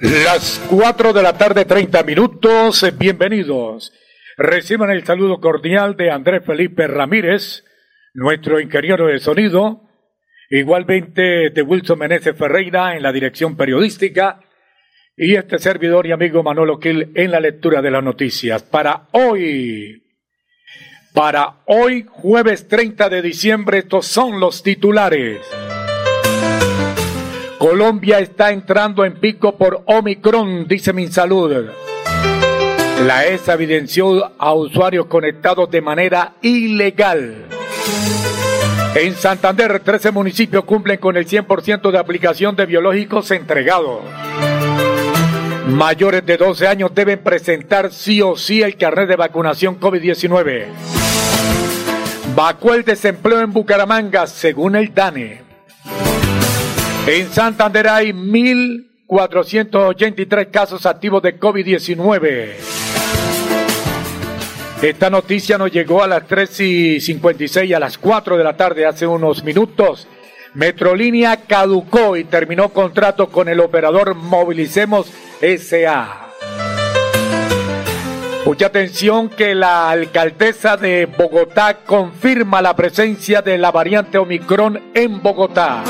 Las 4 de la tarde, 30 minutos. Bienvenidos. Reciban el saludo cordial de Andrés Felipe Ramírez, nuestro ingeniero de sonido, igualmente de Wilson Meneses Ferreira en la dirección periodística y este servidor y amigo Manolo Quil en la lectura de las noticias. Para hoy, para hoy, jueves 30 de diciembre, estos son los titulares. Colombia está entrando en pico por Omicron, dice Minsalud. La ESA evidenció a usuarios conectados de manera ilegal. En Santander, 13 municipios cumplen con el 100% de aplicación de biológicos entregados. Mayores de 12 años deben presentar sí o sí el carnet de vacunación COVID-19. Bajó el desempleo en Bucaramanga, según el DANE. En Santander hay 1.483 casos activos de COVID-19. Esta noticia nos llegó a las 3 y 56 a las 4 de la tarde hace unos minutos. Metrolínea caducó y terminó contrato con el operador Movilicemos SA. Mucha atención que la alcaldesa de Bogotá confirma la presencia de la variante Omicron en Bogotá.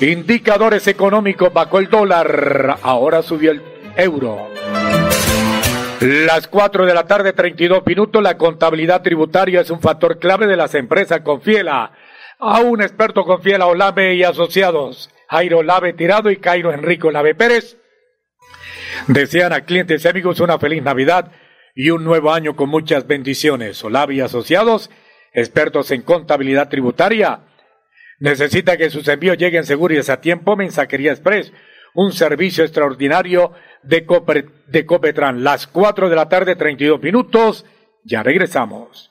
Indicadores económicos bajó el dólar, ahora subió el euro. Las 4 de la tarde, 32 minutos, la contabilidad tributaria es un factor clave de las empresas. Confiela a un experto Confiela Olave y asociados. Jairo Lave Tirado y Cairo Enrico Lave Pérez. Desean a clientes y amigos una feliz Navidad y un nuevo año con muchas bendiciones. Olave y asociados, expertos en contabilidad tributaria. Necesita que sus envíos lleguen seguros a tiempo. Mensajería Express, un servicio extraordinario de, Copre, de Copetran. Las 4 de la tarde, 32 minutos. Ya regresamos.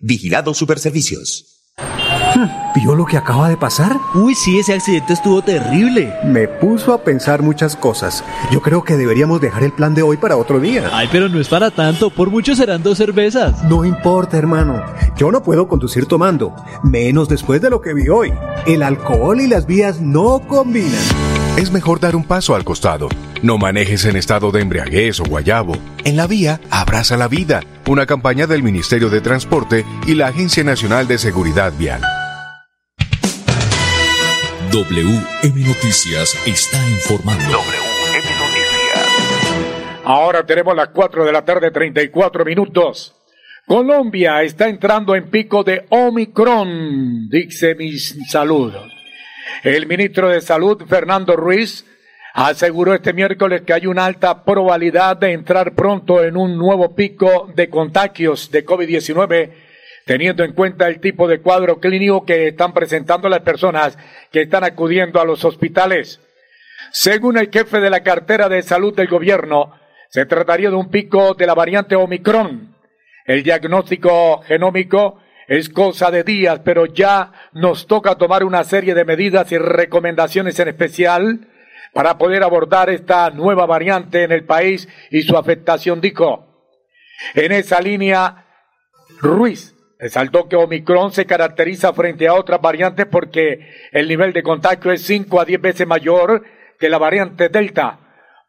Vigilado Superservicios. ¿Vio lo que acaba de pasar? Uy, sí, ese accidente estuvo terrible. Me puso a pensar muchas cosas. Yo creo que deberíamos dejar el plan de hoy para otro día. Ay, pero no es para tanto. Por mucho serán dos cervezas. No importa, hermano. Yo no puedo conducir tomando. Menos después de lo que vi hoy. El alcohol y las vías no combinan. Es mejor dar un paso al costado. No manejes en estado de embriaguez o guayabo. En la vía, abraza la vida. Una campaña del Ministerio de Transporte y la Agencia Nacional de Seguridad Vial. WM Noticias está informando. WM Noticias. Ahora tenemos las 4 de la tarde, 34 minutos. Colombia está entrando en pico de Omicron, dice mi salud. El ministro de Salud, Fernando Ruiz, aseguró este miércoles que hay una alta probabilidad de entrar pronto en un nuevo pico de contagios de COVID-19, teniendo en cuenta el tipo de cuadro clínico que están presentando las personas que están acudiendo a los hospitales. Según el jefe de la cartera de salud del gobierno, se trataría de un pico de la variante Omicron. El diagnóstico genómico es cosa de días, pero ya nos toca tomar una serie de medidas y recomendaciones en especial para poder abordar esta nueva variante en el país y su afectación, dijo. En esa línea, Ruiz resaltó que Omicron se caracteriza frente a otras variantes porque el nivel de contagio es 5 a 10 veces mayor que la variante Delta.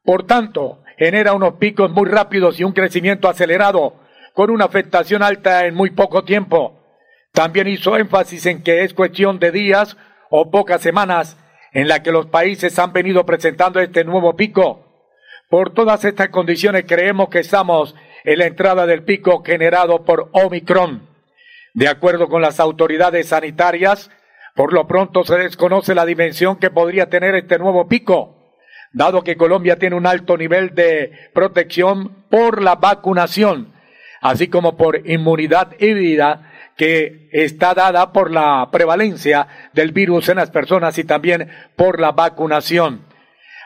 Por tanto, genera unos picos muy rápidos y un crecimiento acelerado, con una afectación alta en muy poco tiempo. También hizo énfasis en que es cuestión de días o pocas semanas en la que los países han venido presentando este nuevo pico. Por todas estas condiciones creemos que estamos en la entrada del pico generado por Omicron. De acuerdo con las autoridades sanitarias, por lo pronto se desconoce la dimensión que podría tener este nuevo pico, dado que Colombia tiene un alto nivel de protección por la vacunación, así como por inmunidad híbrida que está dada por la prevalencia del virus en las personas y también por la vacunación.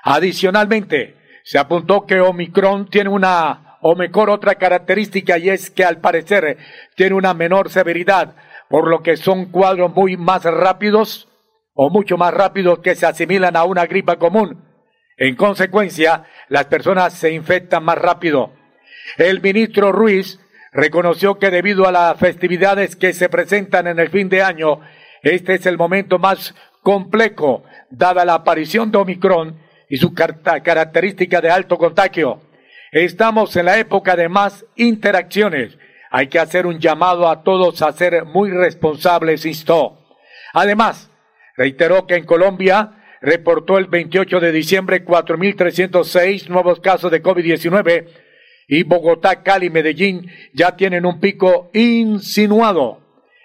Adicionalmente, se apuntó que Omicron tiene una, o mejor otra característica, y es que al parecer tiene una menor severidad, por lo que son cuadros muy más rápidos o mucho más rápidos que se asimilan a una gripa común. En consecuencia, las personas se infectan más rápido. El ministro Ruiz reconoció que debido a las festividades que se presentan en el fin de año, este es el momento más complejo, dada la aparición de Omicron y su característica de alto contagio. Estamos en la época de más interacciones. Hay que hacer un llamado a todos a ser muy responsables, instó. Además, reiteró que en Colombia reportó el 28 de diciembre 4.306 nuevos casos de COVID-19 y Bogotá, Cali, Medellín ya tienen un pico insinuado.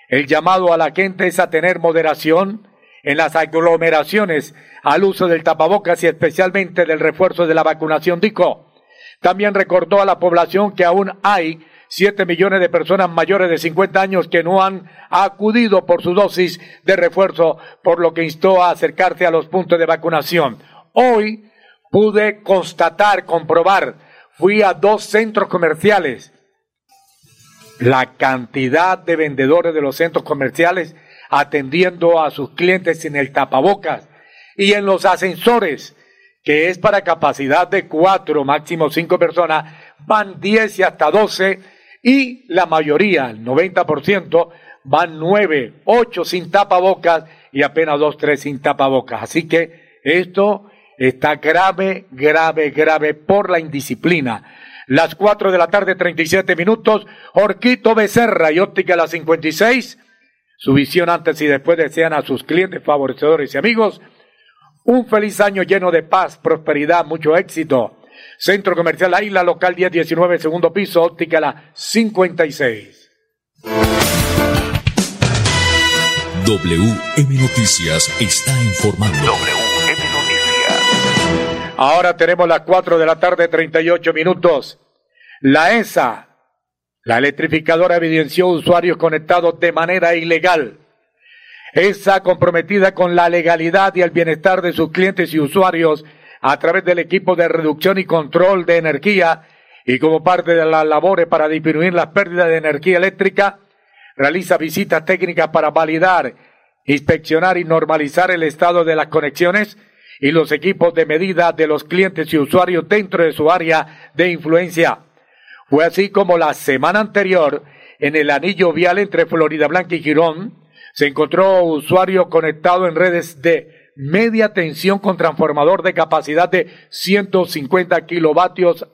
El llamado a la gente es a tener moderación en las aglomeraciones al uso del tapabocas y especialmente del refuerzo de la vacunación, dijo. También recordó a la población que aún hay siete millones de personas mayores de 50 años que no han acudido por su dosis de refuerzo, por lo que instó a acercarse a los puntos de vacunación. Hoy pude constatar, comprobar fui a dos centros comerciales. La cantidad de vendedores de los centros comerciales atendiendo a sus clientes sin el tapabocas y en los ascensores, que es para capacidad de cuatro, máximo cinco personas, van diez y hasta doce y la mayoría, el 90%, van nueve, ocho sin tapabocas y apenas dos, tres sin tapabocas. Así que esto está grave, grave, grave por la indisciplina. Las cuatro de la tarde, 37 minutos, Orquito Becerra y Óptica la 56. Su visión antes y después desean a sus clientes, favorecedores y amigos un feliz año lleno de paz, prosperidad, mucho éxito. Centro Comercial Isla, local 1019, segundo piso, óptica la 56. WM Noticias está informando. Ahora tenemos las 4 de la tarde, 38 minutos. La ESA, la electrificadora, evidenció usuarios conectados de manera ilegal. ESA, comprometida con la legalidad y el bienestar de sus clientes y usuarios a través del equipo de reducción y control de energía y como parte de las labores para disminuir las pérdidas de energía eléctrica, realiza visitas técnicas para validar, inspeccionar y normalizar el estado de las conexiones y los equipos de medida de los clientes y usuarios dentro de su área de influencia. Fue así como la semana anterior, en el anillo vial entre Florida Blanca y Girón, se encontró usuario conectado en redes de media tensión con transformador de capacidad de 150 kilovatios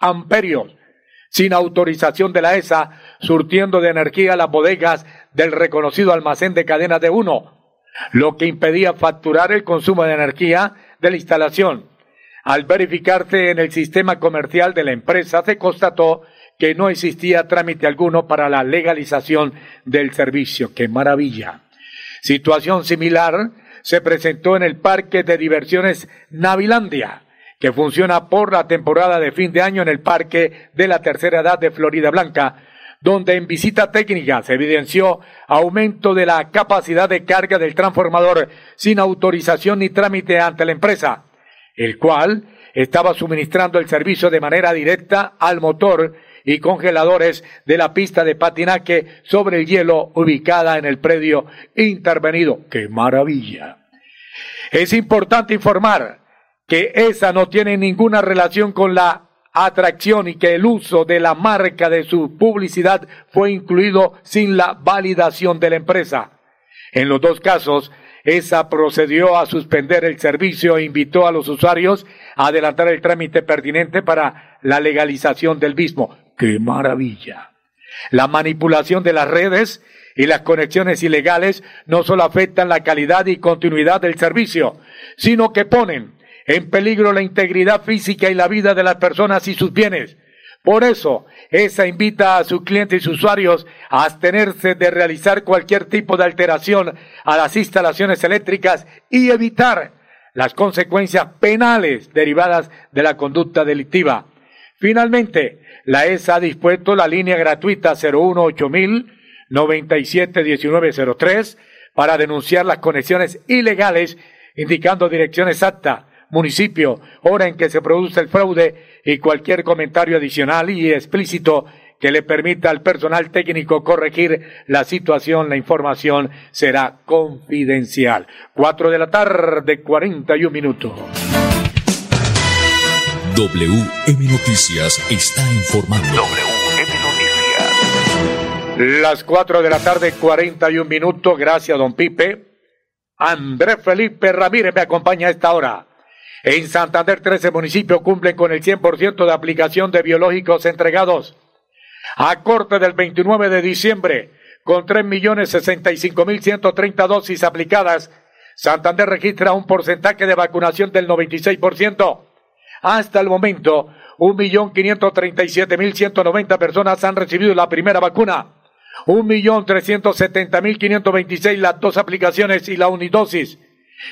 amperios, sin autorización de la ESA, surtiendo de energía las bodegas del reconocido almacén de cadenas de uno, lo que impedía facturar el consumo de energía de la instalación. Al verificarse en el sistema comercial de la empresa, se constató que no existía trámite alguno para la legalización del servicio. ¡Qué maravilla! Situación similar se presentó en el Parque de Diversiones Navilandia, que funciona por la temporada de fin de año en el Parque de la Tercera Edad de Florida Blanca, donde en visita técnica se evidenció aumento de la capacidad de carga del transformador sin autorización ni trámite ante la empresa, el cual estaba suministrando el servicio de manera directa al motor y congeladores de la pista de patinaje sobre el hielo ubicada en el predio intervenido. ¡Qué maravilla! Es importante informar que esa no tiene ninguna relación con la atracción y que el uso de la marca de su publicidad fue incluido sin la validación de la empresa. En los dos casos, esa procedió a suspender el servicio e invitó a los usuarios a adelantar el trámite pertinente para la legalización del mismo. ¡Qué maravilla! La manipulación de las redes y las conexiones ilegales no solo afectan la calidad y continuidad del servicio, sino que ponen en peligro la integridad física y la vida de las personas y sus bienes. Por eso, esa invita a sus clientes y usuarios a abstenerse de realizar cualquier tipo de alteración a las instalaciones eléctricas y evitar las consecuencias penales derivadas de la conducta delictiva. Finalmente, la ESA ha dispuesto la línea gratuita 018000 971903 para denunciar las conexiones ilegales, indicando dirección exacta, municipio, hora en que se produce el fraude y cualquier comentario adicional y explícito que le permita al personal técnico corregir la situación, la información será confidencial. Cuatro de la tarde, cuarenta y un minutos. WM Noticias está informando. Las 4 de la tarde, 41 minutos. Gracias, don Pipe. Andrés Felipe Ramírez me acompaña a esta hora. En Santander, 13 municipios cumplen con el 100% de aplicación de biológicos entregados. A corte del 29 de diciembre, con 3.065.130 dosis aplicadas, Santander registra un porcentaje de vacunación del 96%. Hasta el momento, 1.537.190 personas han recibido la primera vacuna. Un millón trescientos setenta mil quinientos veintiséis las dos aplicaciones y la unidosis.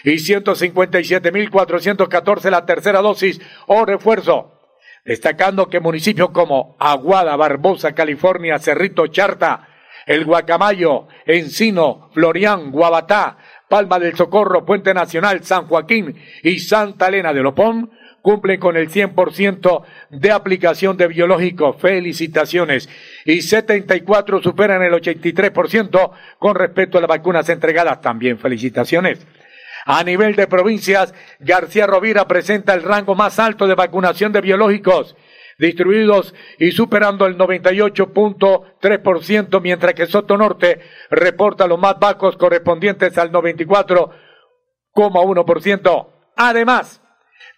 Y ciento cincuenta y siete mil cuatrocientos catorce la tercera dosis o refuerzo. Destacando que municipios como Aguada, Barbosa, California, Cerrito, Charta, El Guacamayo, Encino, Florián, Guabatá, Palma del Socorro, Puente Nacional, San Joaquín y Santa Elena de Lopón cumplen con el 100% de aplicación de biológico. Felicitaciones. Y 74 superan el 83% con respecto a las vacunas entregadas. También felicitaciones. A nivel de provincias, García Rovira presenta el rango más alto de vacunación de biológicos distribuidos y superando el 98.3%, mientras que Soto Norte reporta los más bajos correspondientes al 94,1%. Además,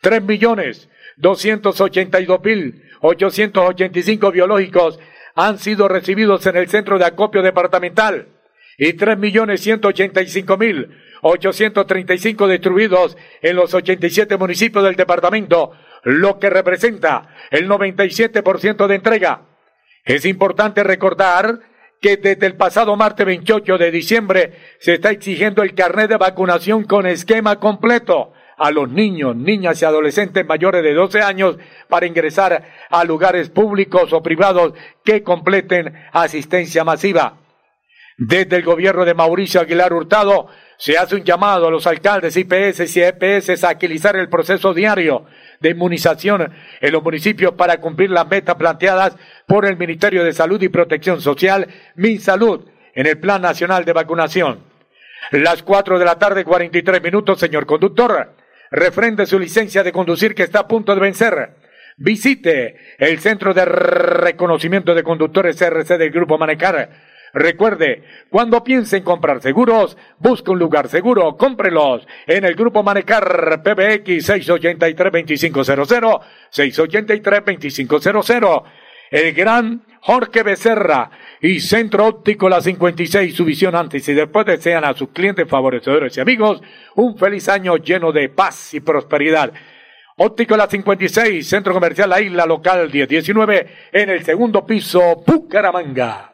Tres millones doscientos ochenta y dos mil ochocientos ochenta y cinco biológicos han sido recibidos en el centro de acopio departamental y tres millones ciento ochenta y cinco mil ochocientos treinta y cinco distribuidos en los ochenta y siete municipios del departamento, lo que representa el noventa y siete por ciento de entrega. Es importante recordar que desde el pasado martes 28 de diciembre se está exigiendo el carnet de vacunación con esquema completo a los niños, niñas y adolescentes mayores de 12 años para ingresar a lugares públicos o privados que completen asistencia masiva. Desde el gobierno de Mauricio Aguilar Hurtado se hace un llamado a los alcaldes, IPS y EPS a agilizar el proceso diario de inmunización en los municipios para cumplir las metas planteadas por el Ministerio de Salud y Protección Social, MinSalud, en el Plan Nacional de Vacunación. Las cuatro de la tarde, 43 minutos, señor conductor refrende su licencia de conducir que está a punto de vencer. Visite el Centro de Reconocimiento de Conductores CRC del Grupo Manecar. Recuerde, cuando piense en comprar seguros, busque un lugar seguro, cómprelos en el Grupo Manecar PBX 683-2500, 683-2500. El gran Jorge Becerra y Centro Óptico La 56, su visión antes y después desean a sus clientes, favorecedores y amigos un feliz año lleno de paz y prosperidad. Óptico La 56, Centro Comercial La Isla Local 1019, en el segundo piso, Bucaramanga.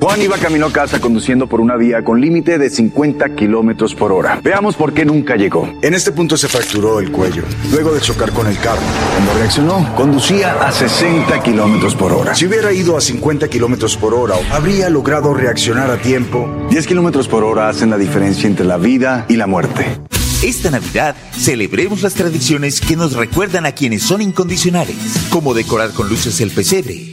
Juan iba camino a casa conduciendo por una vía con límite de 50 kilómetros por hora. Veamos por qué nunca llegó. En este punto se fracturó el cuello, luego de chocar con el carro. Cuando reaccionó, conducía a 60 kilómetros por hora. Si hubiera ido a 50 kilómetros por hora, habría logrado reaccionar a tiempo. 10 kilómetros por hora hacen la diferencia entre la vida y la muerte. Esta Navidad celebremos las tradiciones que nos recuerdan a quienes son incondicionales, como decorar con luces el pesebre,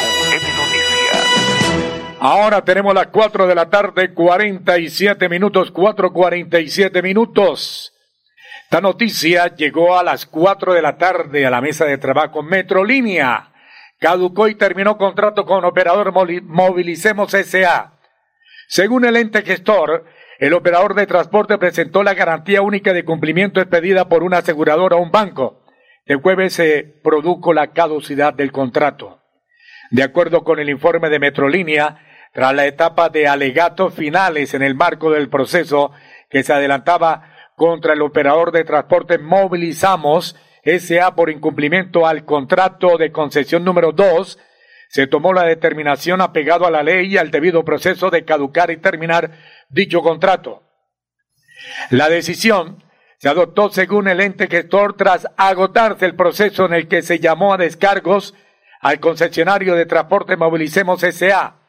Ahora tenemos las 4 de la tarde, 47 minutos, 4.47 minutos. Esta noticia llegó a las 4 de la tarde a la mesa de trabajo Metrolínea. Caducó y terminó contrato con operador Movilicemos S.A. Según el ente gestor, el operador de transporte presentó la garantía única de cumplimiento expedida por una aseguradora o un banco. El jueves se produjo la caducidad del contrato. De acuerdo con el informe de Metrolínea, tras la etapa de alegatos finales en el marco del proceso que se adelantaba contra el operador de transporte Movilizamos SA por incumplimiento al contrato de concesión número 2, se tomó la determinación apegado a la ley y al debido proceso de caducar y terminar dicho contrato. La decisión se adoptó según el ente gestor tras agotarse el proceso en el que se llamó a descargos al concesionario de transporte Movilicemos SA.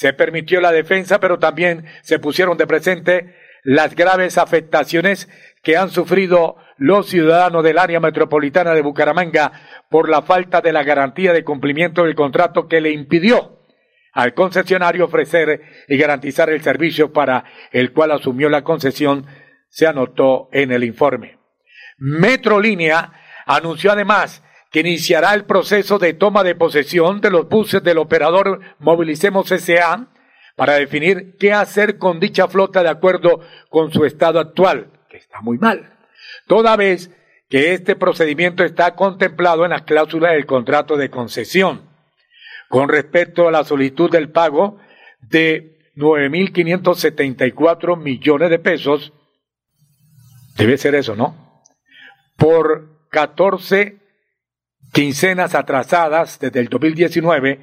Se permitió la defensa, pero también se pusieron de presente las graves afectaciones que han sufrido los ciudadanos del área metropolitana de Bucaramanga por la falta de la garantía de cumplimiento del contrato que le impidió al concesionario ofrecer y garantizar el servicio para el cual asumió la concesión, se anotó en el informe. Metrolínea anunció además que iniciará el proceso de toma de posesión de los buses del operador Movilicemos S.A. para definir qué hacer con dicha flota de acuerdo con su estado actual, que está muy mal, toda vez que este procedimiento está contemplado en las cláusulas del contrato de concesión. Con respecto a la solicitud del pago de 9.574 millones de pesos, debe ser eso, ¿no? Por 14 quincenas atrasadas desde el 2019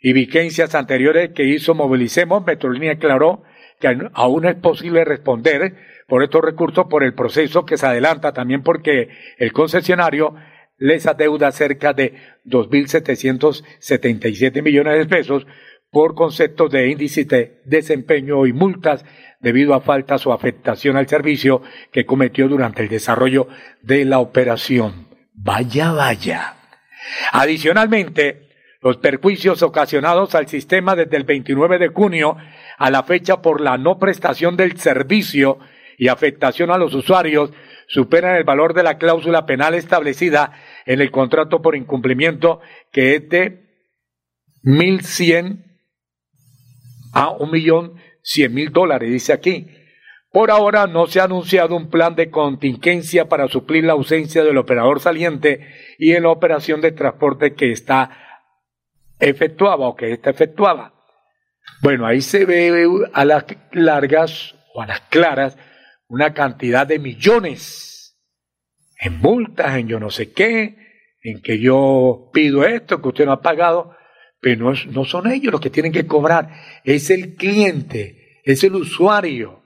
y vigencias anteriores que hizo Movilicemos, Metrolínea aclaró que aún es posible responder por estos recursos por el proceso que se adelanta también porque el concesionario les adeuda cerca de 2.777 millones de pesos por conceptos de índice de desempeño y multas debido a faltas o afectación al servicio que cometió durante el desarrollo de la operación. Vaya, vaya. Adicionalmente, los perjuicios ocasionados al sistema desde el 29 de junio a la fecha por la no prestación del servicio y afectación a los usuarios superan el valor de la cláusula penal establecida en el contrato por incumplimiento que es de 1.100 a un millón cien mil dólares, dice aquí. Por ahora no se ha anunciado un plan de contingencia para suplir la ausencia del operador saliente y en la operación de transporte que está efectuaba o que está efectuada. Bueno, ahí se ve a las largas o a las claras una cantidad de millones en multas, en yo no sé qué, en que yo pido esto, que usted no ha pagado, pero no, no son ellos los que tienen que cobrar, es el cliente, es el usuario.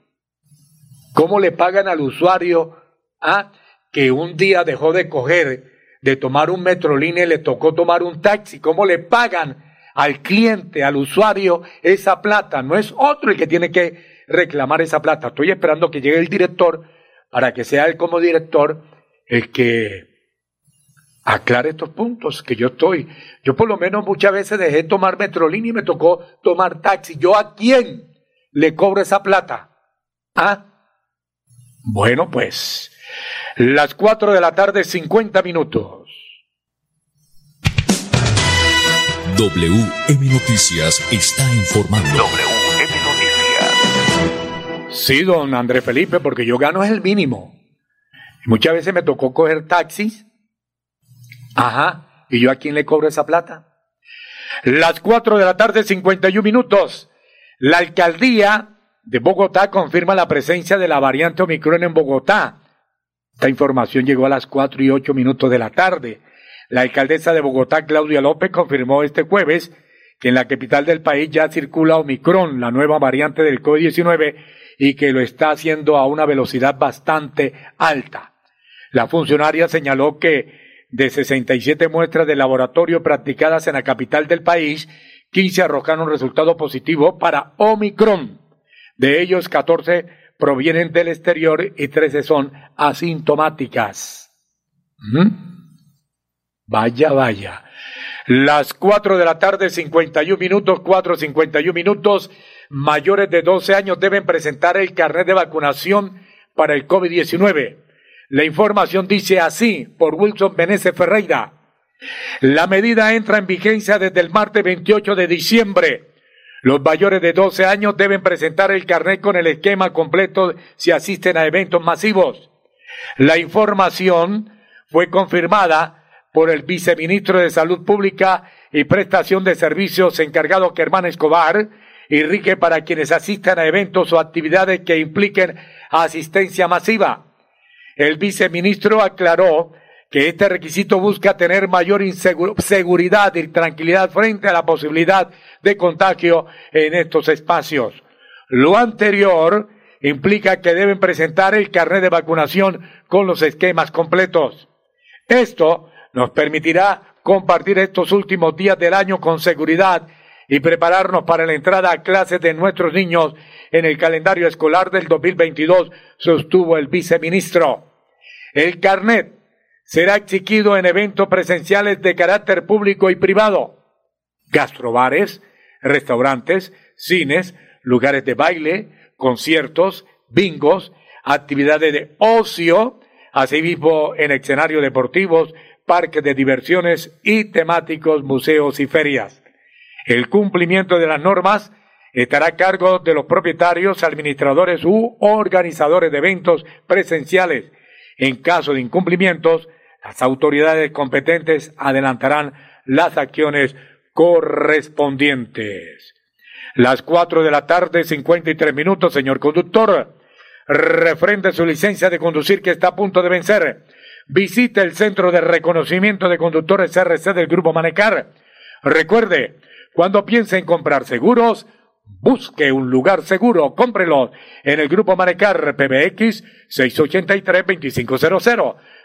¿Cómo le pagan al usuario a que un día dejó de coger, de tomar un metrolínea y le tocó tomar un taxi? ¿Cómo le pagan al cliente, al usuario, esa plata? No es otro el que tiene que reclamar esa plata. Estoy esperando que llegue el director para que sea él como director el que aclare estos puntos que yo estoy. Yo por lo menos muchas veces dejé tomar metrolínea y me tocó tomar taxi. ¿Yo a quién le cobro esa plata? ¿Ah? Bueno, pues, las 4 de la tarde, 50 minutos. WM Noticias está informando. WM Noticias. Sí, don André Felipe, porque yo gano es el mínimo. Muchas veces me tocó coger taxis. Ajá. ¿Y yo a quién le cobro esa plata? Las 4 de la tarde, 51 minutos. La alcaldía de Bogotá confirma la presencia de la variante Omicron en Bogotá. Esta información llegó a las 4 y 8 minutos de la tarde. La alcaldesa de Bogotá, Claudia López, confirmó este jueves que en la capital del país ya circula Omicron, la nueva variante del COVID-19, y que lo está haciendo a una velocidad bastante alta. La funcionaria señaló que de 67 muestras de laboratorio practicadas en la capital del país, 15 arrojaron resultado positivo para Omicron. De ellos, 14 provienen del exterior y 13 son asintomáticas. Vaya, vaya. Las 4 de la tarde, 51 minutos, 4, 51 minutos. Mayores de 12 años deben presentar el carnet de vacunación para el COVID-19. La información dice así por Wilson Benese Ferreira. La medida entra en vigencia desde el martes 28 de diciembre. Los mayores de 12 años deben presentar el carnet con el esquema completo si asisten a eventos masivos. La información fue confirmada por el viceministro de Salud Pública y Prestación de Servicios encargado Germán Escobar y rige para quienes asistan a eventos o actividades que impliquen asistencia masiva. El viceministro aclaró que este requisito busca tener mayor seguridad y tranquilidad frente a la posibilidad de contagio en estos espacios. Lo anterior implica que deben presentar el carnet de vacunación con los esquemas completos. Esto nos permitirá compartir estos últimos días del año con seguridad y prepararnos para la entrada a clases de nuestros niños en el calendario escolar del 2022, sostuvo el viceministro. El carnet será exigido en eventos presenciales de carácter público y privado, gastrobares, restaurantes, cines, lugares de baile, conciertos, bingos, actividades de ocio, asimismo en escenarios deportivos, parques de diversiones y temáticos, museos y ferias. El cumplimiento de las normas estará a cargo de los propietarios, administradores u organizadores de eventos presenciales. En caso de incumplimientos, las autoridades competentes adelantarán las acciones correspondientes. Las cuatro de la tarde, cincuenta y tres minutos, señor conductor. Refrende su licencia de conducir que está a punto de vencer visite el Centro de Reconocimiento de Conductores RC del Grupo Manecar. Recuerde, cuando piense en comprar seguros, busque un lugar seguro, cómprelo en el Grupo Manecar PBX 683-2500,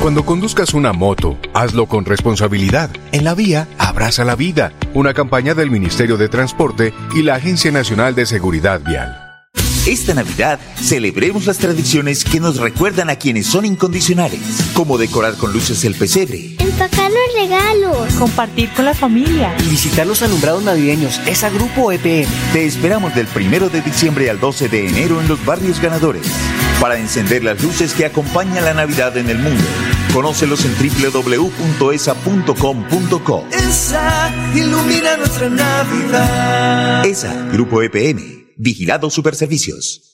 Cuando conduzcas una moto, hazlo con responsabilidad. En la vía, abraza la vida. Una campaña del Ministerio de Transporte y la Agencia Nacional de Seguridad Vial. Esta Navidad celebremos las tradiciones que nos recuerdan a quienes son incondicionales, como decorar con luces el pesebre, empacar los regalos, compartir con la familia y visitar los alumbrados navideños. Esa Grupo EPM. Te esperamos del primero de diciembre al 12 de enero en los barrios ganadores para encender las luces que acompañan la Navidad en el mundo. Conócelos en www.esa.com.co. Esa ilumina nuestra Navidad. ESA, Grupo EPM. Vigilado Superservicios.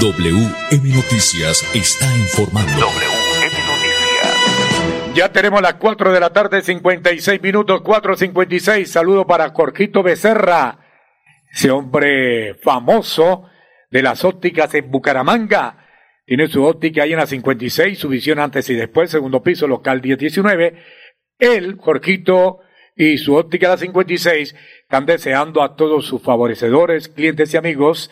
WM Noticias está informando. WM Noticias. Ya tenemos las 4 de la tarde, 56 minutos, 4.56. Saludo para Jorgito Becerra, ese hombre famoso de las ópticas en Bucaramanga. Tiene su óptica ahí en la 56, su visión antes y después, segundo piso, local 1019. Él, Jorgito, y su óptica la 56 están deseando a todos sus favorecedores, clientes y amigos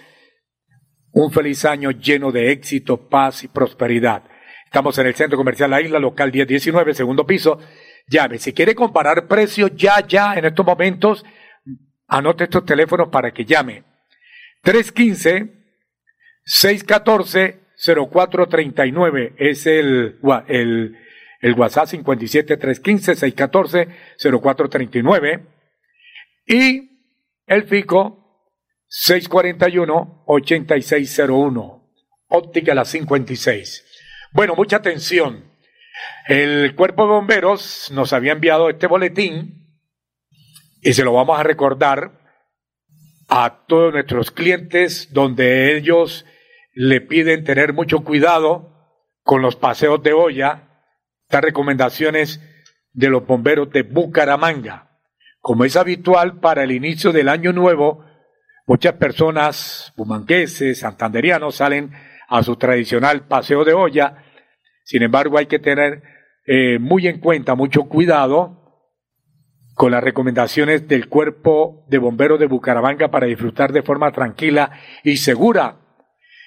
un feliz año lleno de éxito, paz y prosperidad. Estamos en el Centro Comercial La Isla, local 1019, segundo piso. Llame. Si quiere comparar precios ya, ya, en estos momentos, anote estos teléfonos para que llame. 315-614-0439 es el, el, el WhatsApp 57315-614-0439. Y el FICO 641-8601. Óptica la 56. Bueno, mucha atención. El cuerpo de bomberos nos había enviado este boletín y se lo vamos a recordar a todos nuestros clientes donde ellos le piden tener mucho cuidado con los paseos de olla, estas recomendaciones de los bomberos de Bucaramanga. Como es habitual para el inicio del año nuevo, Muchas personas bumanqueses, santanderianos, salen a su tradicional paseo de olla. Sin embargo, hay que tener eh, muy en cuenta, mucho cuidado con las recomendaciones del Cuerpo de Bomberos de Bucaramanga para disfrutar de forma tranquila y segura.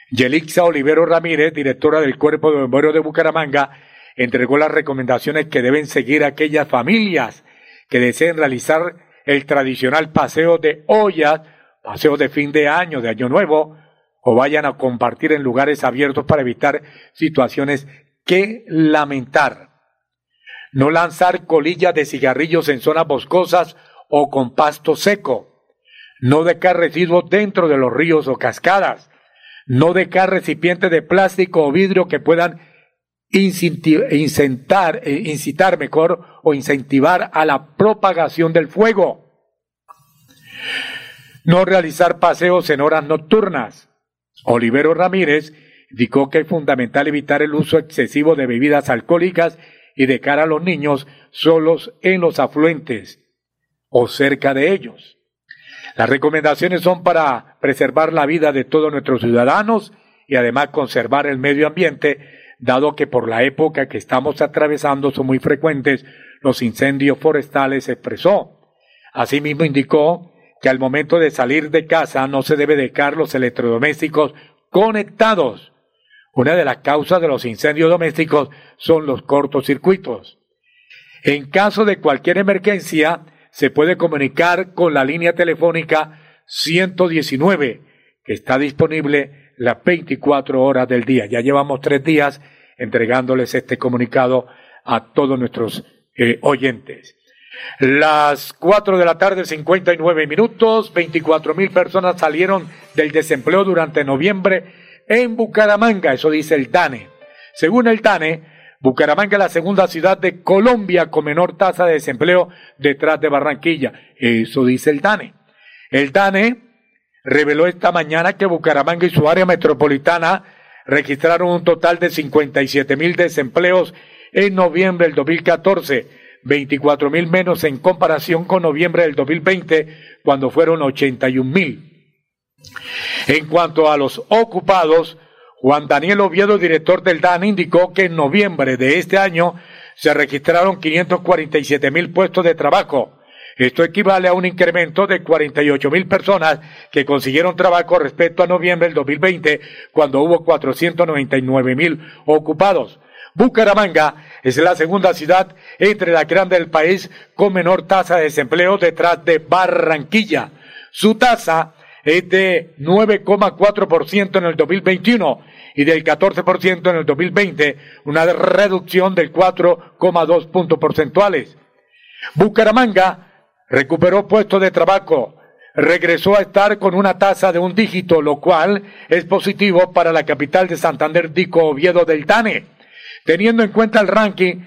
Yelixa Olivero Ramírez, directora del Cuerpo de Bomberos de Bucaramanga, entregó las recomendaciones que deben seguir aquellas familias que deseen realizar el tradicional paseo de ollas paseos de fin de año, de año nuevo, o vayan a compartir en lugares abiertos para evitar situaciones que lamentar. No lanzar colillas de cigarrillos en zonas boscosas o con pasto seco. No dejar residuos dentro de los ríos o cascadas. No dejar recipientes de plástico o vidrio que puedan eh, incitar mejor o incentivar a la propagación del fuego no realizar paseos en horas nocturnas. Olivero Ramírez indicó que es fundamental evitar el uso excesivo de bebidas alcohólicas y dejar a los niños solos en los afluentes o cerca de ellos. Las recomendaciones son para preservar la vida de todos nuestros ciudadanos y además conservar el medio ambiente, dado que por la época que estamos atravesando son muy frecuentes los incendios forestales, expresó. Asimismo indicó que al momento de salir de casa no se debe dejar los electrodomésticos conectados. Una de las causas de los incendios domésticos son los cortocircuitos. En caso de cualquier emergencia, se puede comunicar con la línea telefónica 119, que está disponible las 24 horas del día. Ya llevamos tres días entregándoles este comunicado a todos nuestros eh, oyentes. Las 4 de la tarde, 59 minutos, 24 mil personas salieron del desempleo durante noviembre en Bucaramanga, eso dice el DANE. Según el DANE, Bucaramanga es la segunda ciudad de Colombia con menor tasa de desempleo detrás de Barranquilla, eso dice el DANE. El DANE reveló esta mañana que Bucaramanga y su área metropolitana registraron un total de 57 mil desempleos en noviembre del 2014 24 mil menos en comparación con noviembre del 2020, cuando fueron 81 mil. En cuanto a los ocupados, Juan Daniel Oviedo, director del DAN, indicó que en noviembre de este año se registraron 547 mil puestos de trabajo. Esto equivale a un incremento de 48 mil personas que consiguieron trabajo respecto a noviembre del 2020, cuando hubo 499 mil ocupados. Bucaramanga es la segunda ciudad entre las grandes del país con menor tasa de desempleo detrás de Barranquilla. Su tasa es de 9,4% en el 2021 y del 14% en el 2020, una reducción del 4,2 puntos porcentuales. Bucaramanga recuperó puestos de trabajo, regresó a estar con una tasa de un dígito, lo cual es positivo para la capital de Santander, Dico Oviedo del Tane. Teniendo en cuenta el ranking,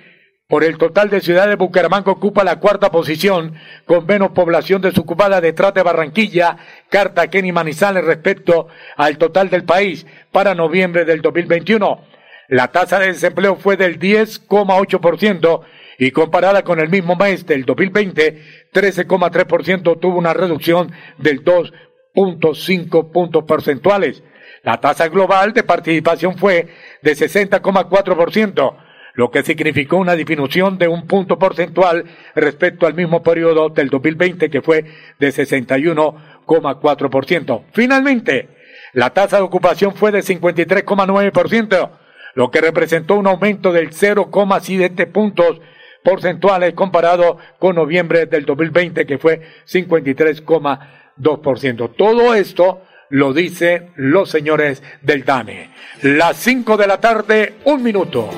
por el total de ciudades, Bucaramanga ocupa la cuarta posición, con menos población desocupada detrás de Barranquilla, Cartagena y Manizales respecto al total del país para noviembre del 2021. La tasa de desempleo fue del 10,8% y comparada con el mismo mes del 2020, 13,3% tuvo una reducción del 2.5 puntos porcentuales. La tasa global de participación fue de 60,4% lo que significó una disminución de un punto porcentual respecto al mismo periodo del 2020, que fue de 61,4%. Finalmente, la tasa de ocupación fue de 53,9%, lo que representó un aumento del 0,7 puntos porcentuales comparado con noviembre del 2020, que fue 53,2%. Todo esto lo dicen los señores del DANE. Las 5 de la tarde, un minuto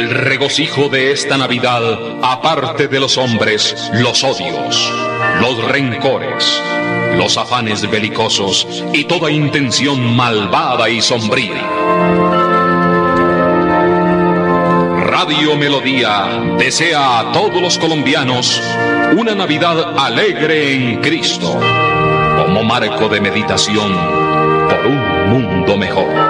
el regocijo de esta Navidad aparte de los hombres los odios, los rencores, los afanes belicosos y toda intención malvada y sombría. Radio Melodía desea a todos los colombianos una Navidad alegre en Cristo, como marco de meditación por un mundo mejor.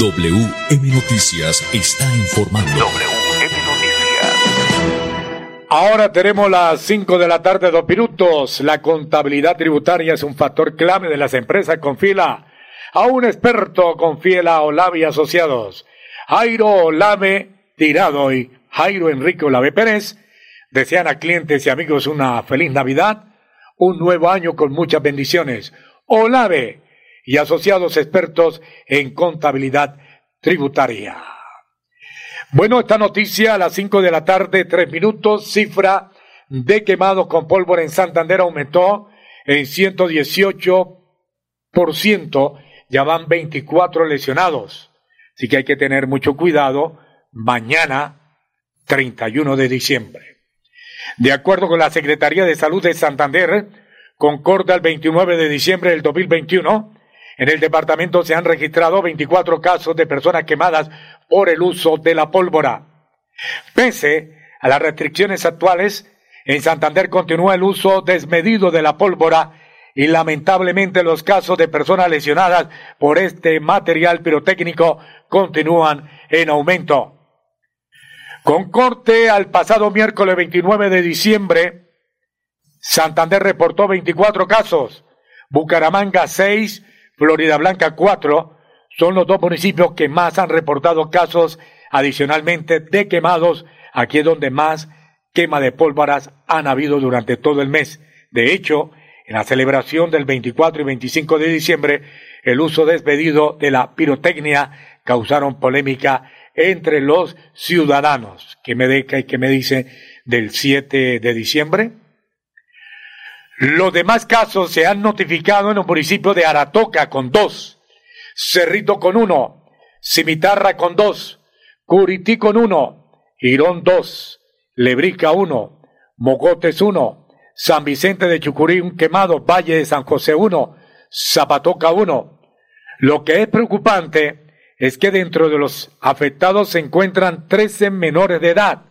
WM Noticias está informando. WM Noticias. Ahora tenemos las 5 de la tarde, dos minutos. La contabilidad tributaria es un factor clave de las empresas. Confila a un experto, confiela Olave y Asociados. Jairo Olave Tirado y Jairo Enrique Olave Pérez desean a clientes y amigos una feliz Navidad, un nuevo año con muchas bendiciones. Olave y asociados expertos en contabilidad tributaria. Bueno, esta noticia a las 5 de la tarde, tres minutos, cifra de quemados con pólvora en Santander aumentó en 118%, ya van 24 lesionados. Así que hay que tener mucho cuidado mañana, 31 de diciembre. De acuerdo con la Secretaría de Salud de Santander, concorda el 29 de diciembre del 2021, en el departamento se han registrado 24 casos de personas quemadas por el uso de la pólvora. Pese a las restricciones actuales, en Santander continúa el uso desmedido de la pólvora y lamentablemente los casos de personas lesionadas por este material pirotécnico continúan en aumento. Con corte al pasado miércoles 29 de diciembre, Santander reportó 24 casos, Bucaramanga 6, Florida Blanca 4 son los dos municipios que más han reportado casos adicionalmente de quemados. Aquí es donde más quema de pólvoras han habido durante todo el mes. De hecho, en la celebración del 24 y 25 de diciembre, el uso desmedido de la pirotecnia causaron polémica entre los ciudadanos. ¿Qué me y qué me dice del 7 de diciembre? Los demás casos se han notificado en el municipio de Aratoca con dos, Cerrito con uno, Cimitarra con dos, Curití con uno, Girón dos, Lebrica uno, Mogotes uno, San Vicente de Chucurí un quemado, Valle de San José uno, Zapatoca uno. Lo que es preocupante es que dentro de los afectados se encuentran 13 menores de edad,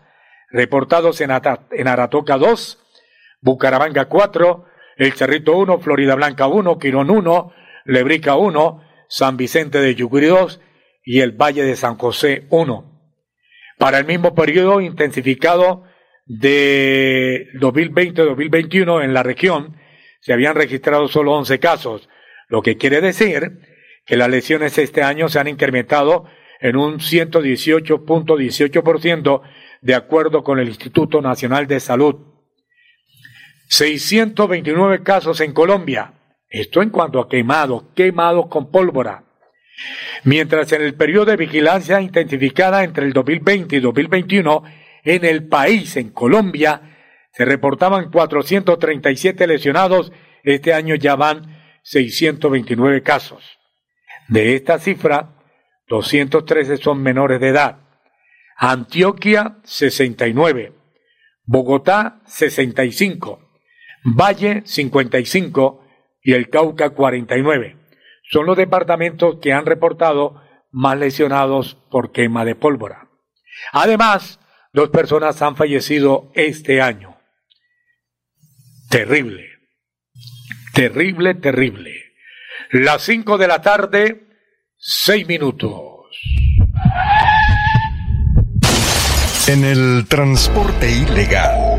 reportados en, en Aratoca 2, Bucaramanga 4, El Cerrito 1, Florida Blanca 1, Quirón 1, Lebrica 1, San Vicente de Yucurí 2 y el Valle de San José 1. Para el mismo periodo intensificado de 2020-2021 en la región, se habían registrado solo 11 casos, lo que quiere decir que las lesiones este año se han incrementado en un 118.18% de acuerdo con el Instituto Nacional de Salud. 629 casos en Colombia. Esto en cuanto a quemado, quemado con pólvora. Mientras en el periodo de vigilancia intensificada entre el 2020 y 2021 en el país, en Colombia, se reportaban 437 lesionados, este año ya van 629 casos. De esta cifra, 213 son menores de edad. Antioquia, 69. Bogotá, 65. Valle 55 y el Cauca 49. Son los departamentos que han reportado más lesionados por quema de pólvora. Además, dos personas han fallecido este año. Terrible. Terrible, terrible. Las 5 de la tarde, 6 minutos. En el transporte ilegal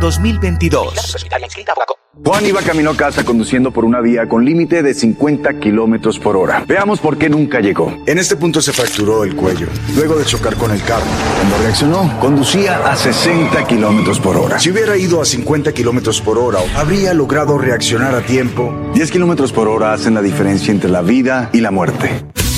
2022. Juan iba camino a casa conduciendo por una vía con límite de 50 kilómetros por hora. Veamos por qué nunca llegó. En este punto se fracturó el cuello, luego de chocar con el carro. Cuando reaccionó, conducía a 60 kilómetros por hora. Si hubiera ido a 50 kilómetros por hora, habría logrado reaccionar a tiempo. 10 kilómetros por hora hacen la diferencia entre la vida y la muerte.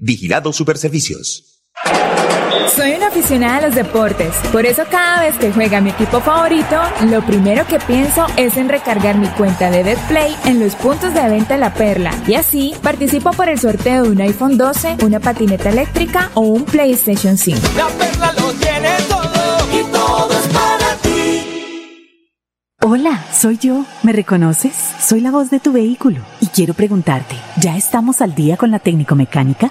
Vigilado Superservicios. Soy una aficionada a los deportes, por eso cada vez que juega mi equipo favorito, lo primero que pienso es en recargar mi cuenta de Betplay en los puntos de venta La Perla y así participo por el sorteo de un iPhone 12, una patineta eléctrica o un PlayStation 5. La perla lo tiene todo y todo es para ti. Hola, soy yo. ¿Me reconoces? Soy la voz de tu vehículo y quiero preguntarte, ¿ya estamos al día con la técnico mecánica?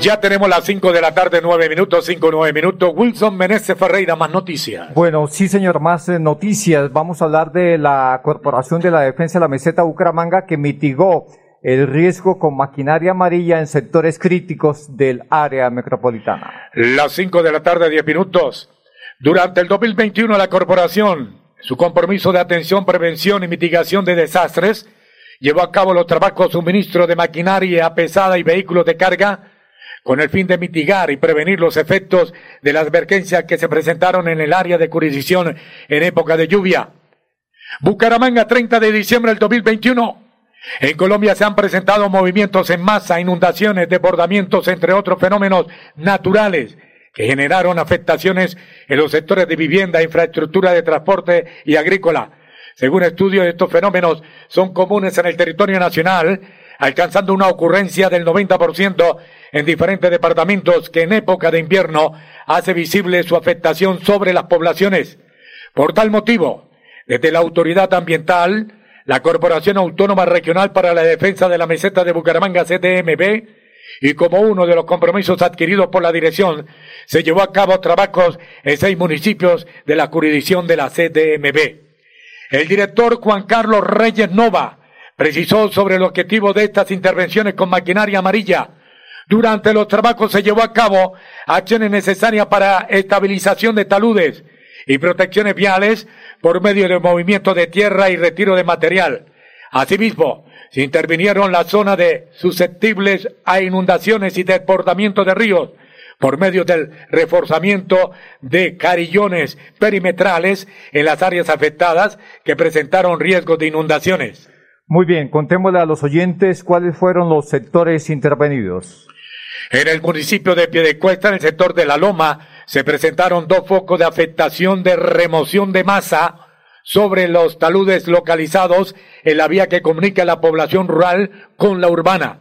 Ya tenemos las 5 de la tarde, 9 minutos, 5, 9 minutos. Wilson Meneses Ferreira, más noticias. Bueno, sí, señor, más eh, noticias. Vamos a hablar de la Corporación de la Defensa de la Meseta Bucaramanga que mitigó el riesgo con maquinaria amarilla en sectores críticos del área metropolitana. Las 5 de la tarde, 10 minutos. Durante el 2021, la corporación, su compromiso de atención, prevención y mitigación de desastres, llevó a cabo los trabajos de suministro de maquinaria pesada y vehículos de carga con el fin de mitigar y prevenir los efectos de las emergencias que se presentaron en el área de jurisdicción en época de lluvia. Bucaramanga, 30 de diciembre del 2021. En Colombia se han presentado movimientos en masa, inundaciones, desbordamientos, entre otros fenómenos naturales que generaron afectaciones en los sectores de vivienda, infraestructura de transporte y agrícola. Según estudios, estos fenómenos son comunes en el territorio nacional, alcanzando una ocurrencia del 90% en diferentes departamentos que en época de invierno hace visible su afectación sobre las poblaciones. Por tal motivo, desde la autoridad ambiental, la Corporación Autónoma Regional para la Defensa de la Meseta de Bucaramanga, CDMB, y como uno de los compromisos adquiridos por la dirección, se llevó a cabo trabajos en seis municipios de la jurisdicción de la CDMB. El director Juan Carlos Reyes Nova precisó sobre el objetivo de estas intervenciones con maquinaria amarilla. Durante los trabajos se llevó a cabo acciones necesarias para estabilización de taludes y protecciones viales por medio de movimiento de tierra y retiro de material. Asimismo, se intervinieron las zonas de susceptibles a inundaciones y desbordamiento de ríos por medio del reforzamiento de carillones perimetrales en las áreas afectadas que presentaron riesgos de inundaciones. Muy bien, contémosle a los oyentes cuáles fueron los sectores intervenidos. En el municipio de Piedecuesta, en el sector de La Loma, se presentaron dos focos de afectación de remoción de masa sobre los taludes localizados en la vía que comunica la población rural con la urbana.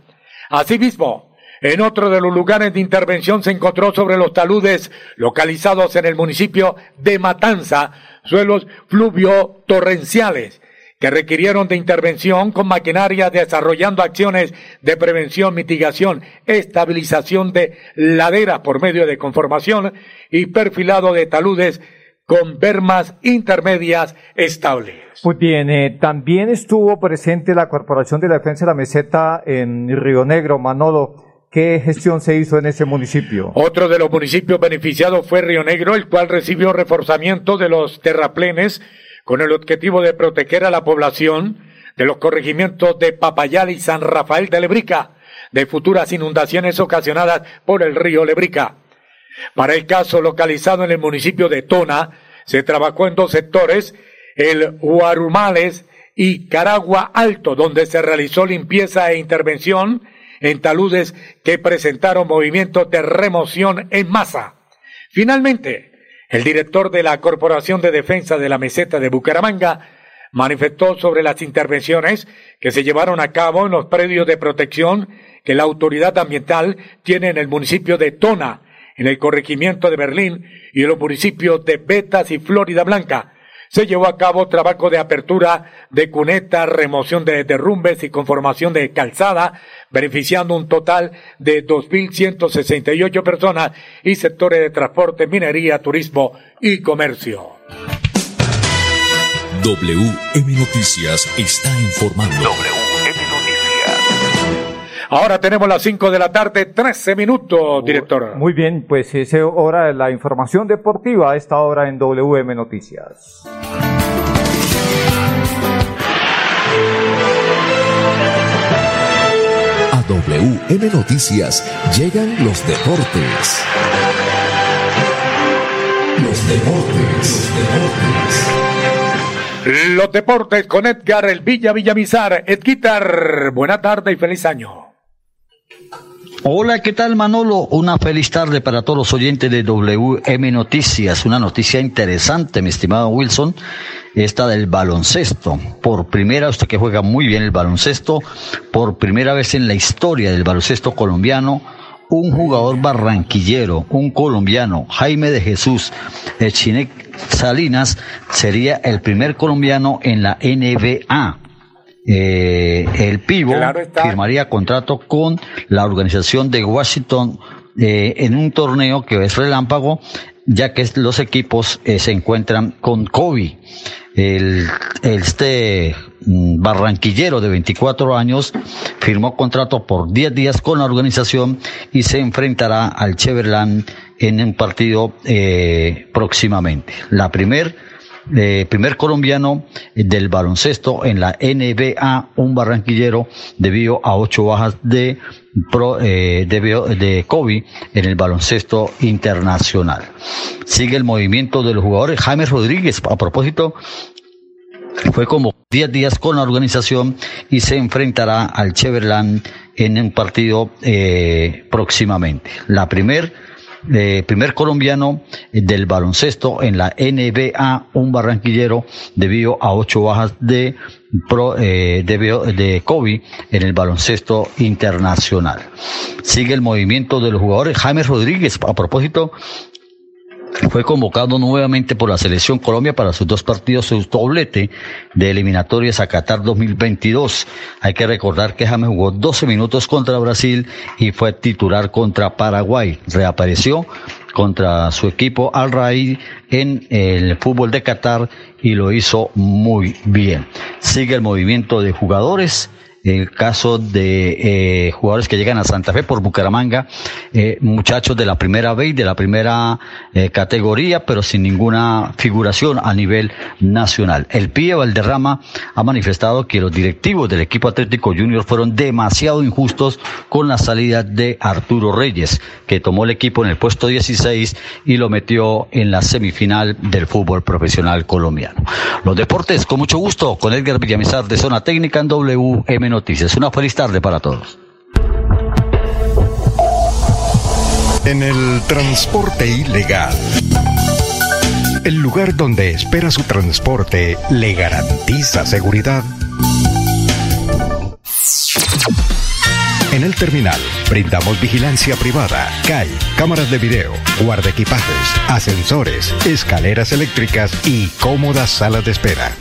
Asimismo, en otro de los lugares de intervención se encontró sobre los taludes localizados en el municipio de Matanza, suelos fluvio torrenciales que requirieron de intervención con maquinaria desarrollando acciones de prevención, mitigación, estabilización de ladera por medio de conformación y perfilado de taludes con bermas intermedias estables. Muy bien, eh, también estuvo presente la Corporación de la Defensa de la Meseta en Río Negro, Manolo. ¿Qué gestión se hizo en ese municipio? Otro de los municipios beneficiados fue Río Negro, el cual recibió reforzamiento de los terraplenes con el objetivo de proteger a la población de los corregimientos de Papayal y San Rafael de Lebrica de futuras inundaciones ocasionadas por el río Lebrica. Para el caso localizado en el municipio de Tona, se trabajó en dos sectores, el Huarumales y Caragua Alto, donde se realizó limpieza e intervención en taludes que presentaron movimientos de remoción en masa. Finalmente, el director de la Corporación de Defensa de la Meseta de Bucaramanga manifestó sobre las intervenciones que se llevaron a cabo en los predios de protección que la autoridad ambiental tiene en el municipio de Tona, en el corregimiento de Berlín y en los municipios de Betas y Florida Blanca. Se llevó a cabo trabajo de apertura de cuneta, remoción de derrumbes y conformación de calzada, beneficiando un total de 2.168 personas y sectores de transporte, minería, turismo y comercio. WM Noticias está informando. Ahora tenemos las 5 de la tarde, 13 minutos, director. Muy bien, pues es hora de la información deportiva a esta hora en WM Noticias. A WM Noticias llegan los deportes. Los deportes, los deportes. Los deportes con Edgar El Villa Villamizar. Edguitar, buena tarde y feliz año. Hola, ¿qué tal Manolo? Una feliz tarde para todos los oyentes de WM Noticias. Una noticia interesante, mi estimado Wilson, esta del baloncesto. Por primera, usted que juega muy bien el baloncesto, por primera vez en la historia del baloncesto colombiano, un jugador barranquillero, un colombiano, Jaime de Jesús Echinec Salinas, sería el primer colombiano en la NBA. Eh, el Pivo firmaría contrato con la organización de Washington eh, en un torneo que es relámpago, ya que los equipos eh, se encuentran con COVID. El, este mm, barranquillero de 24 años firmó contrato por 10 días con la organización y se enfrentará al Cheverland en un partido próximamente. La primer eh, primer colombiano del baloncesto en la NBA, un barranquillero debido a ocho bajas de, pro, eh, de, de COVID en el baloncesto internacional. Sigue el movimiento de los jugadores. Jaime Rodríguez, a propósito, fue como 10 días con la organización y se enfrentará al Cheverland en un partido eh, próximamente. La primer eh, primer colombiano del baloncesto en la NBA, un barranquillero debido a ocho bajas de, pro, eh, de COVID en el baloncesto internacional. Sigue el movimiento de los jugadores. Jaime Rodríguez, a propósito, fue convocado nuevamente por la selección Colombia para sus dos partidos, su doblete de eliminatorias a Qatar 2022. Hay que recordar que James jugó 12 minutos contra Brasil y fue titular contra Paraguay. Reapareció contra su equipo Al Raid en el fútbol de Qatar y lo hizo muy bien. Sigue el movimiento de jugadores el caso de eh, jugadores que llegan a Santa Fe por Bucaramanga, eh, muchachos de la primera B de la primera eh, categoría, pero sin ninguna figuración a nivel nacional. El PIE Valderrama ha manifestado que los directivos del equipo Atlético Junior fueron demasiado injustos con la salida de Arturo Reyes, que tomó el equipo en el puesto 16 y lo metió en la semifinal del fútbol profesional colombiano. Los deportes, con mucho gusto, con Edgar Villamizar de Zona Técnica en WM Noticias. Una feliz tarde para todos. En el transporte ilegal. El lugar donde espera su transporte le garantiza seguridad. En el terminal brindamos vigilancia privada, CAI, cámaras de video, guarda equipajes, ascensores, escaleras eléctricas y cómodas salas de espera.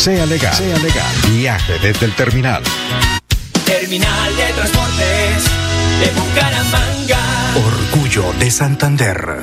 Sea legal, sea legal. Viaje desde el terminal. Terminal de Transportes de Bucaramanga. Orgullo de Santander.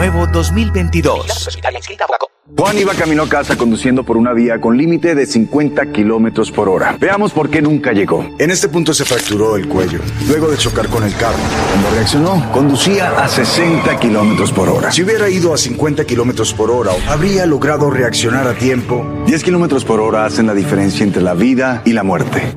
Nuevo 2022. Juan iba camino a casa conduciendo por una vía con límite de 50 kilómetros por hora. Veamos por qué nunca llegó. En este punto se fracturó el cuello, luego de chocar con el carro. Cuando reaccionó, conducía a 60 kilómetros por hora. Si hubiera ido a 50 kilómetros por hora, habría logrado reaccionar a tiempo. 10 kilómetros por hora hacen la diferencia entre la vida y la muerte.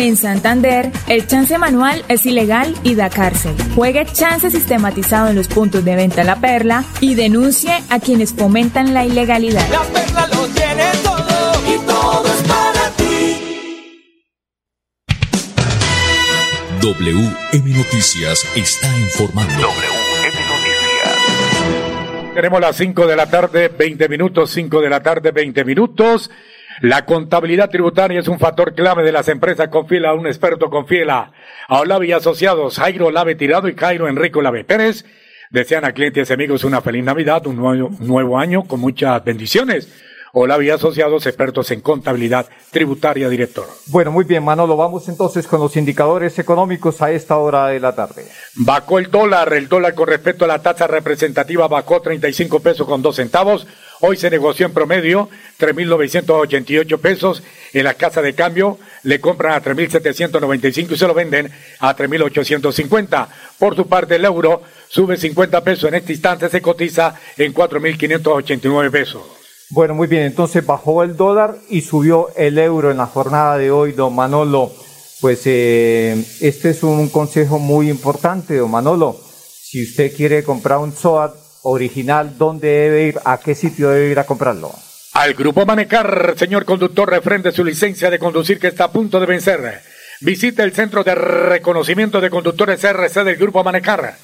En Santander, el chance manual es ilegal y da cárcel. Juegue chance sistematizado en los puntos de venta La Perla y denuncie a quienes fomentan la ilegalidad. La perla lo tiene todo y todo es para ti. WM Noticias está informando. WM Noticias. Tenemos las 5 de la tarde, 20 minutos, 5 de la tarde, 20 minutos. La contabilidad tributaria es un factor clave de las empresas. Confiela, un experto confiela. A Olavi y Asociados, Jairo Lave Tirado y Jairo Enrico Lave Pérez. Desean a clientes y amigos una feliz Navidad, un nuevo, un nuevo año con muchas bendiciones. Olavi y Asociados, expertos en contabilidad tributaria, director. Bueno, muy bien, Manolo. Vamos entonces con los indicadores económicos a esta hora de la tarde. Bajó el dólar, el dólar con respecto a la tasa representativa bajó 35 pesos con 2 centavos. Hoy se negoció en promedio 3.988 pesos. En la casa de cambio le compran a 3.795 y se lo venden a 3.850. Por su parte, el euro sube 50 pesos. En este instante se cotiza en 4.589 pesos. Bueno, muy bien, entonces bajó el dólar y subió el euro en la jornada de hoy, don Manolo. Pues eh, este es un consejo muy importante, don Manolo. Si usted quiere comprar un SOAT original, ¿dónde debe ir? ¿A qué sitio debe ir a comprarlo? Al Grupo Manecar, señor conductor, refrende su licencia de conducir que está a punto de vencer. Visite el Centro de Reconocimiento de Conductores RC del Grupo Manecar.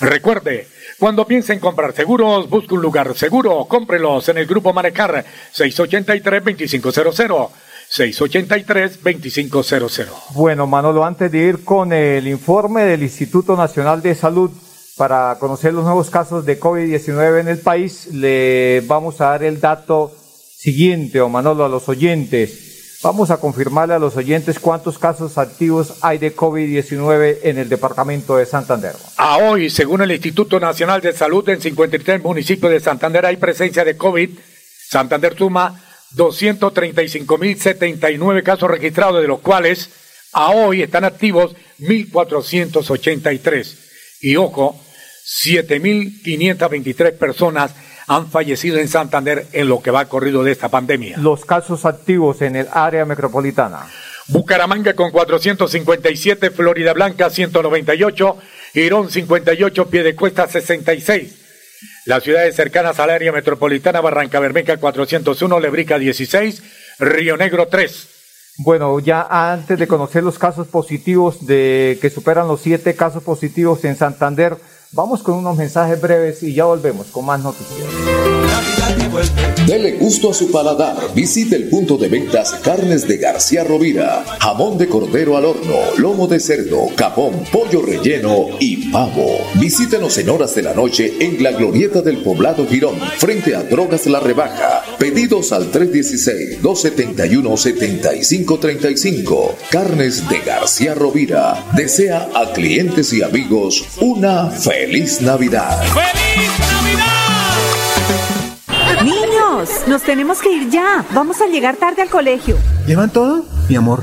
Recuerde, cuando piense en comprar seguros, busque un lugar seguro. Cómprelos en el Grupo Manecar 683-2500. 683-2500. Bueno, Manolo, antes de ir con el informe del Instituto Nacional de Salud para conocer los nuevos casos de COVID-19 en el país, le vamos a dar el dato siguiente, o Manolo, a los oyentes. Vamos a confirmarle a los oyentes cuántos casos activos hay de COVID-19 en el departamento de Santander. A hoy, según el Instituto Nacional de Salud, en 53 municipios de Santander hay presencia de COVID. Santander suma 235.079 casos registrados, de los cuales a hoy están activos 1.483. Y ojo, 7.523 personas han fallecido en Santander en lo que va corrido de esta pandemia. Los casos activos en el área metropolitana. Bucaramanga con 457, Florida Blanca 198, Girón 58, Piedecuesta 66. Las ciudades cercanas al área metropolitana, Barranca Bermeja 401, Lebrica 16, Río Negro 3. Bueno, ya antes de conocer los casos positivos de que superan los siete casos positivos en Santander, vamos con unos mensajes breves y ya volvemos con más noticias. Dele gusto a su paladar. Visite el punto de ventas Carnes de García Rovira. Jamón de cordero al horno, lomo de cerdo, capón, pollo relleno y pavo. Visítenos en horas de la noche en la glorieta del poblado Girón, frente a Drogas La Rebaja. Pedidos al 316-271-7535. Carnes de García Rovira. Desea a clientes y amigos una feliz Navidad. Niños, nos tenemos que ir ya. Vamos a llegar tarde al colegio. ¿Llevan todo? Mi amor,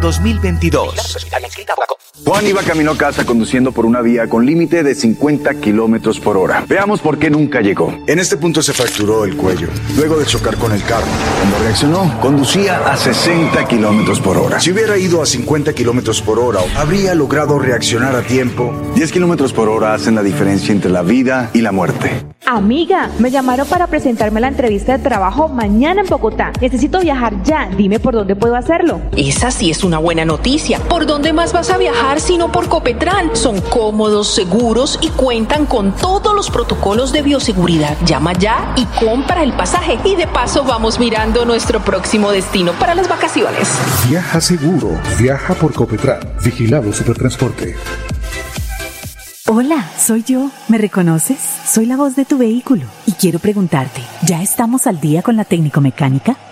2022. Juan iba camino a casa conduciendo por una vía con límite de 50 kilómetros por hora. Veamos por qué nunca llegó. En este punto se fracturó el cuello, luego de chocar con el carro. Cuando reaccionó, conducía a 60 kilómetros por hora. Si hubiera ido a 50 kilómetros por hora, habría logrado reaccionar a tiempo. 10 kilómetros por hora hacen la diferencia entre la vida y la muerte. Amiga, me llamaron para presentarme a la entrevista de trabajo mañana en Bogotá. Necesito viajar ya. Dime por dónde puedo hacerlo. Esa sí es una buena noticia. ¿Por dónde más vas a viajar sino por Copetran? Son cómodos, seguros y cuentan con todos los protocolos de bioseguridad. Llama ya y compra el pasaje. Y de paso vamos mirando nuestro próximo destino para las vacaciones. Viaja seguro. Viaja por Copetran. Vigilado Supertransporte. Hola, soy yo. ¿Me reconoces? Soy la voz de tu vehículo y quiero preguntarte, ¿ya estamos al día con la técnico mecánica?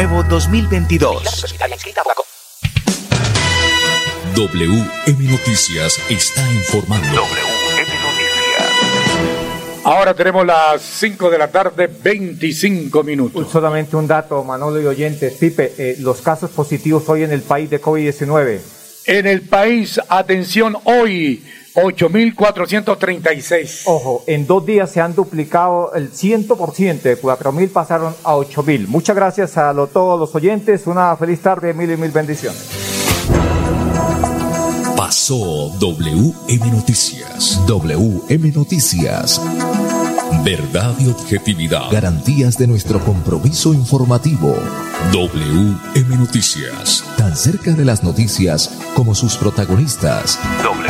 Nuevo 2022. WM Noticias está informando. Ahora tenemos las 5 de la tarde, 25 minutos. Solamente un dato, Manolo y oyentes. Pipe, eh, los casos positivos hoy en el país de COVID-19. En el país, atención, hoy, 8.436. Ojo, en dos días se han duplicado el 100%, de 4.000 pasaron a 8.000. Muchas gracias a lo- todos los oyentes, una feliz tarde, mil y mil bendiciones. Pasó WM Noticias. WM Noticias. Verdad y objetividad. Garantías de nuestro compromiso informativo. WM Noticias. Tan cerca de las noticias como sus protagonistas. WM Noticias.